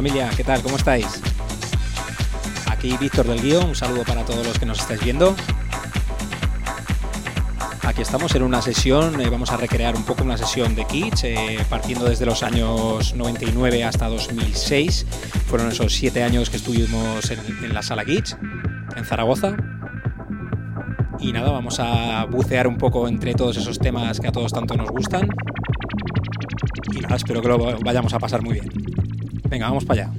Familia, ¿qué tal? ¿Cómo estáis? Aquí Víctor del Guío, un saludo para todos los que nos estáis viendo. Aquí estamos en una sesión, eh, vamos a recrear un poco una sesión de Kitsch, eh, partiendo desde los años 99 hasta 2006. Fueron esos siete años que estuvimos en, en la sala Kitsch, en Zaragoza. Y nada, vamos a bucear un poco entre todos esos temas que a todos tanto nos gustan. Y nada, espero que lo vayamos a pasar muy bien. Venga, vamos para allá.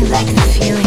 Like the feeling.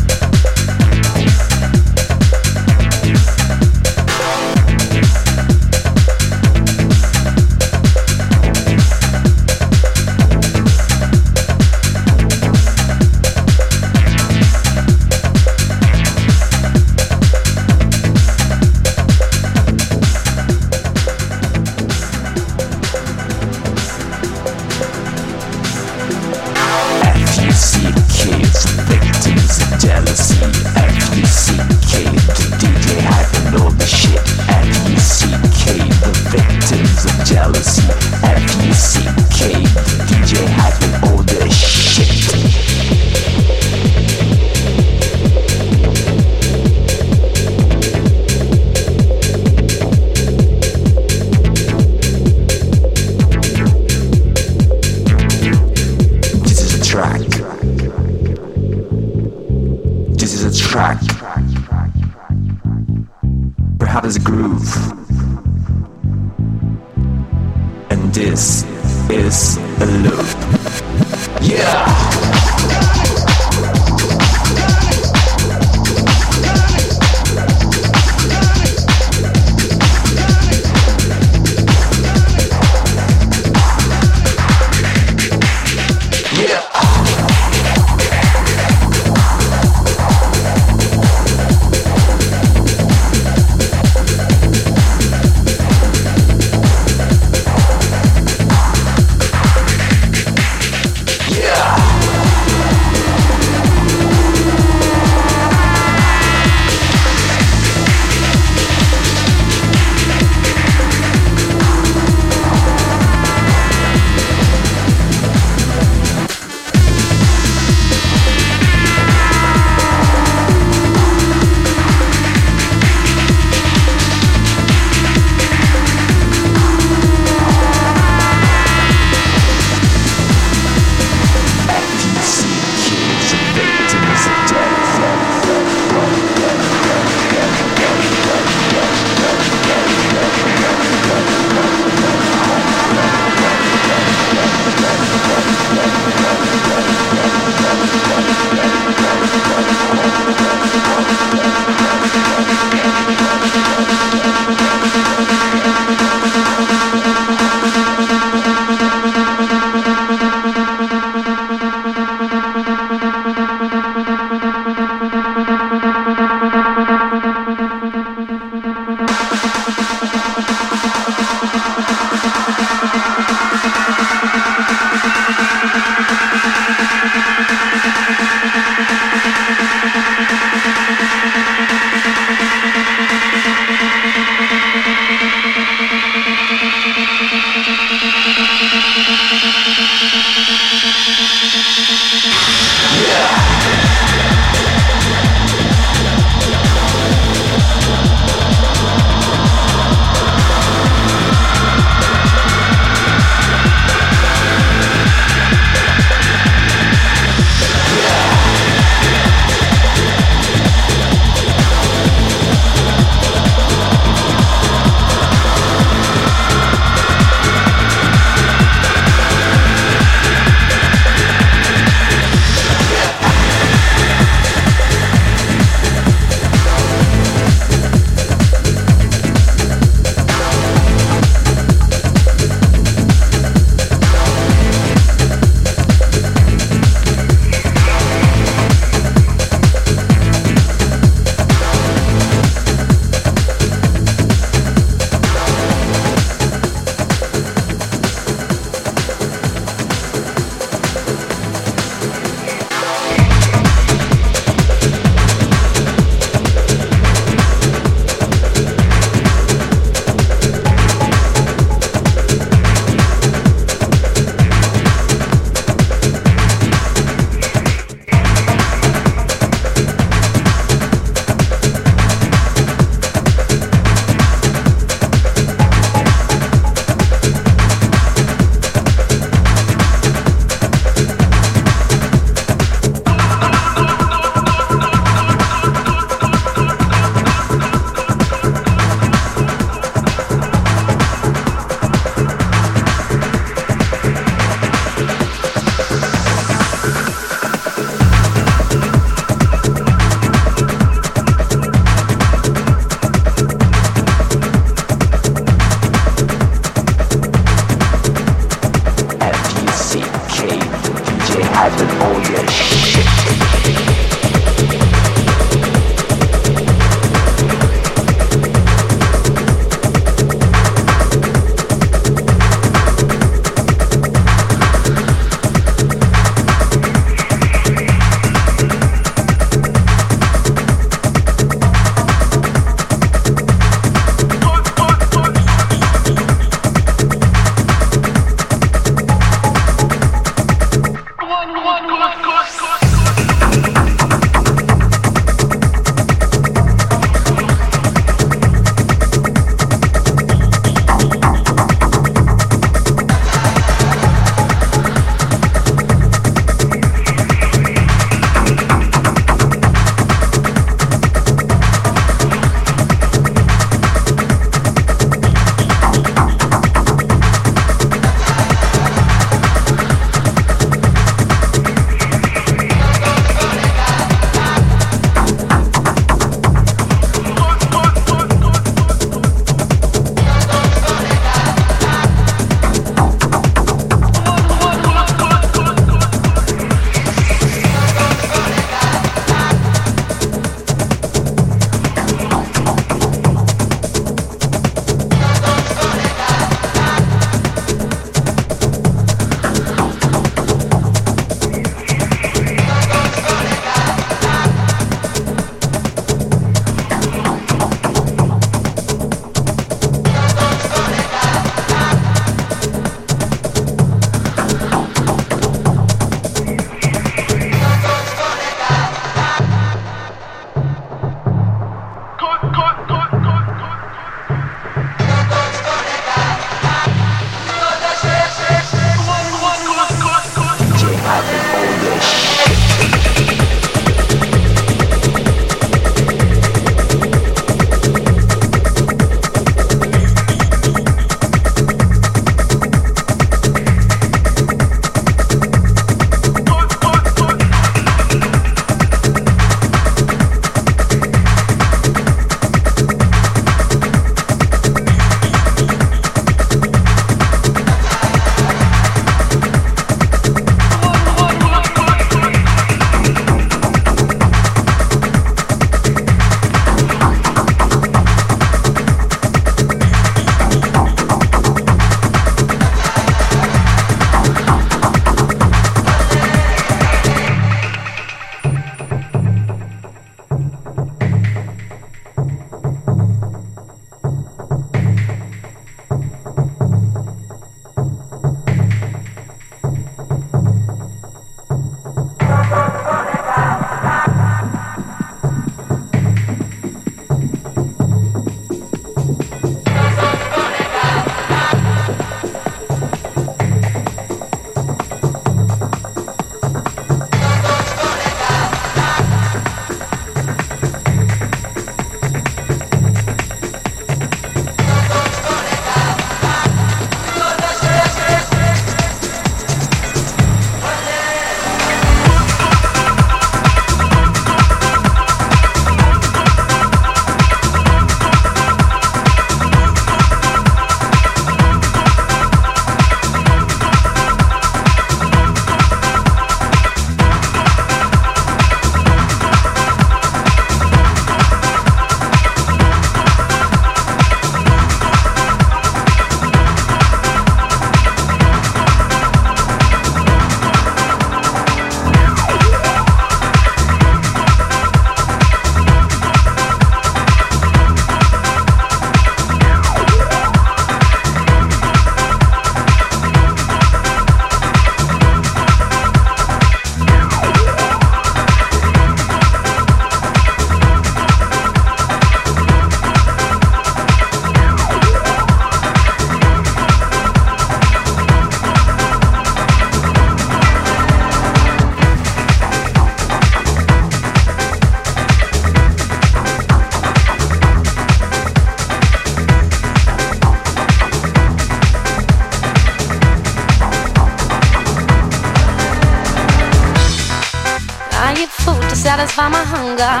satisfy my hunger.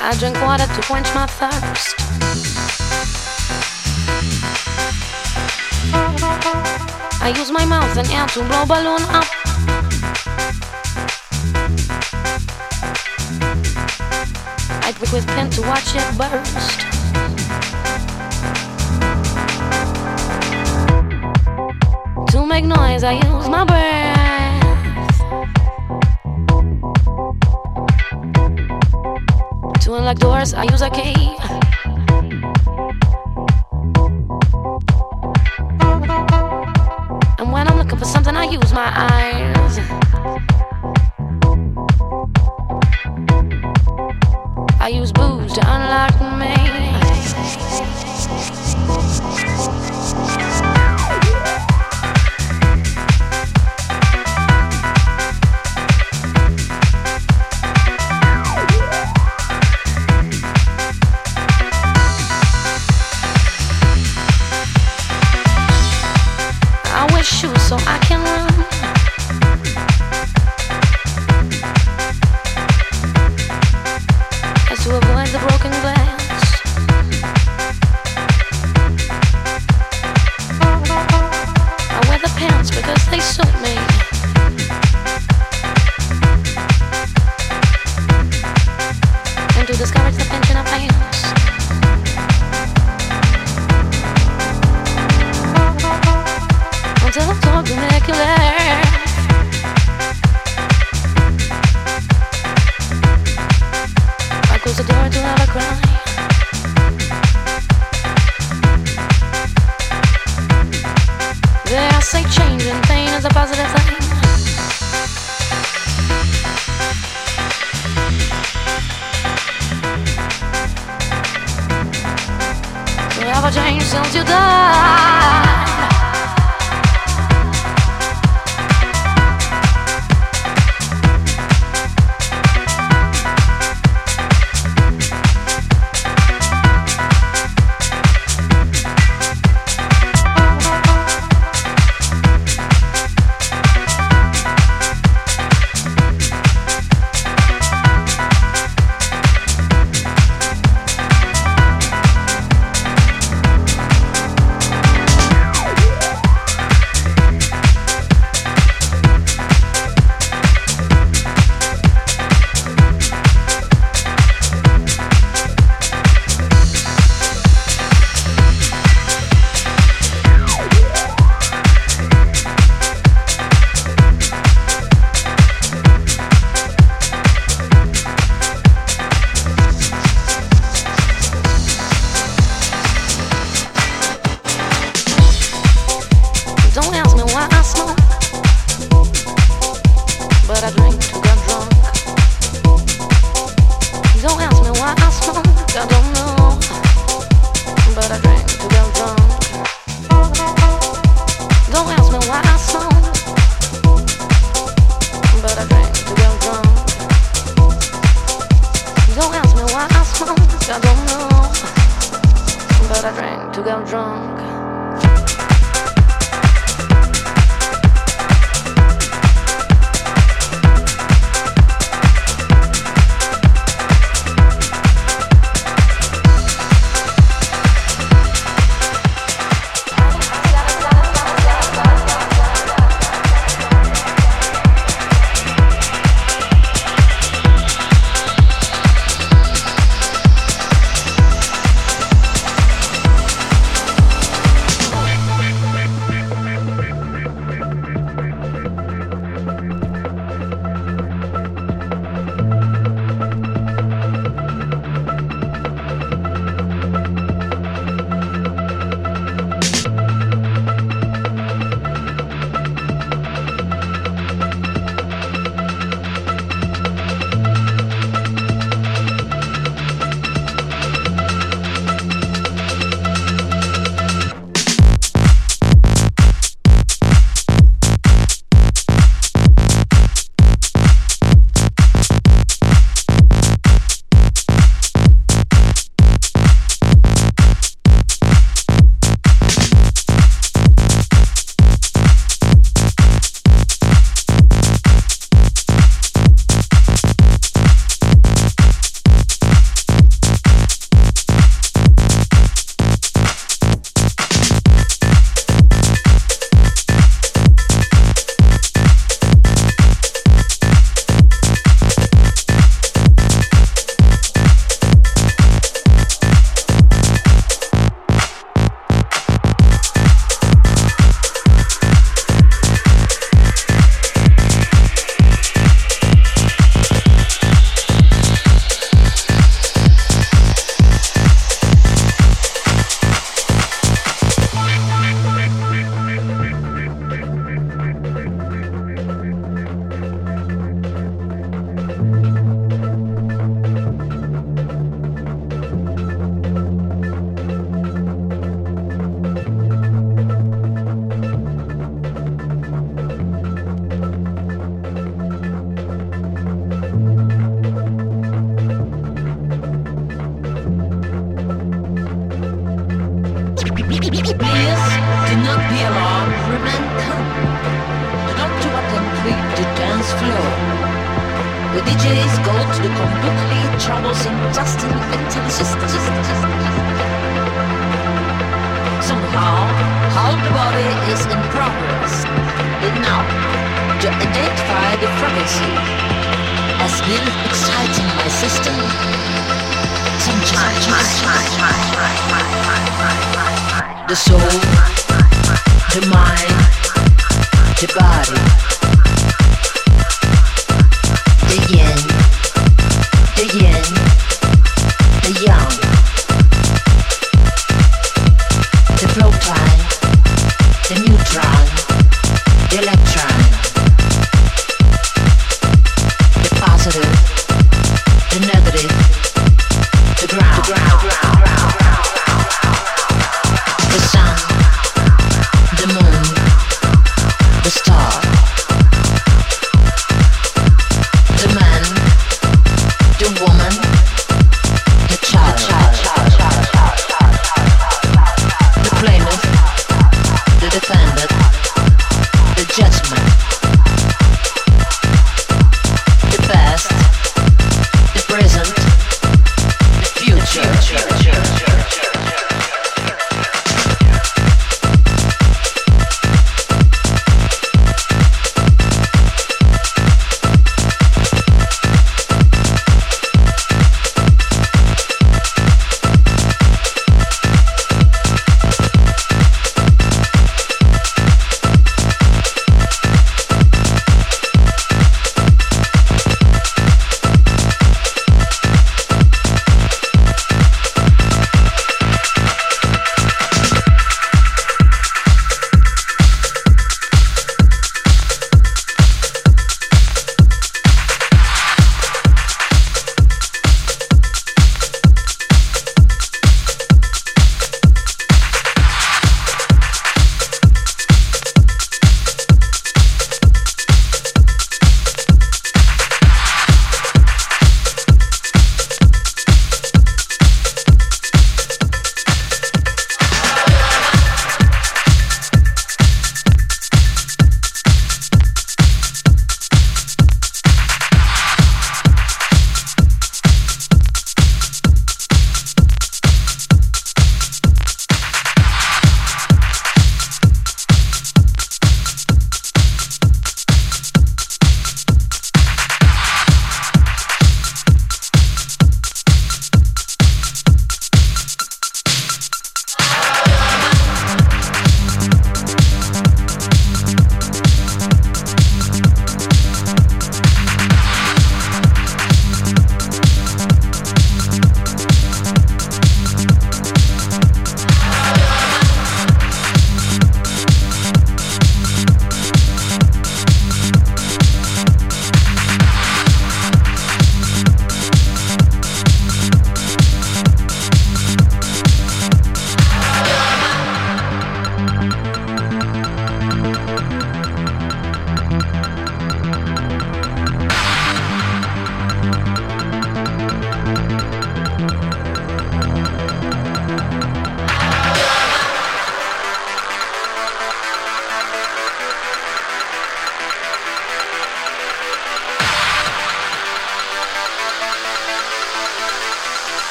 I drink water to quench my thirst. I use my mouth and air to blow balloon up. I pick with pen to watch it burst. make noise, I use my breath. To unlock doors, I use a key.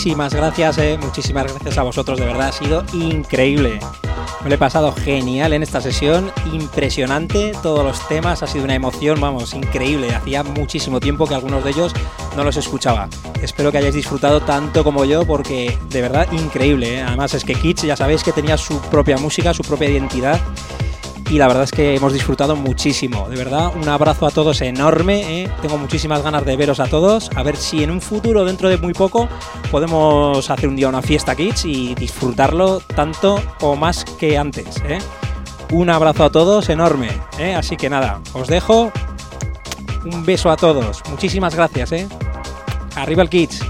Muchísimas gracias, eh, muchísimas gracias a vosotros, de verdad, ha sido increíble. Me lo he pasado genial en esta sesión, impresionante, todos los temas, ha sido una emoción, vamos, increíble. Hacía muchísimo tiempo que algunos de ellos no los escuchaba. Espero que hayáis disfrutado tanto como yo, porque de verdad increíble. ¿eh? Además es que Kitsch ya sabéis que tenía su propia música, su propia identidad y la verdad es que hemos disfrutado muchísimo. De verdad, un abrazo a todos enorme. ¿eh? Tengo muchísimas ganas de veros a todos. A ver si en un futuro, dentro de muy poco, podemos hacer un día una fiesta Kids y disfrutarlo tanto o más que antes. ¿eh? Un abrazo a todos enorme. ¿eh? Así que nada, os dejo. Un beso a todos. Muchísimas gracias. ¿eh? Arriba el Kids.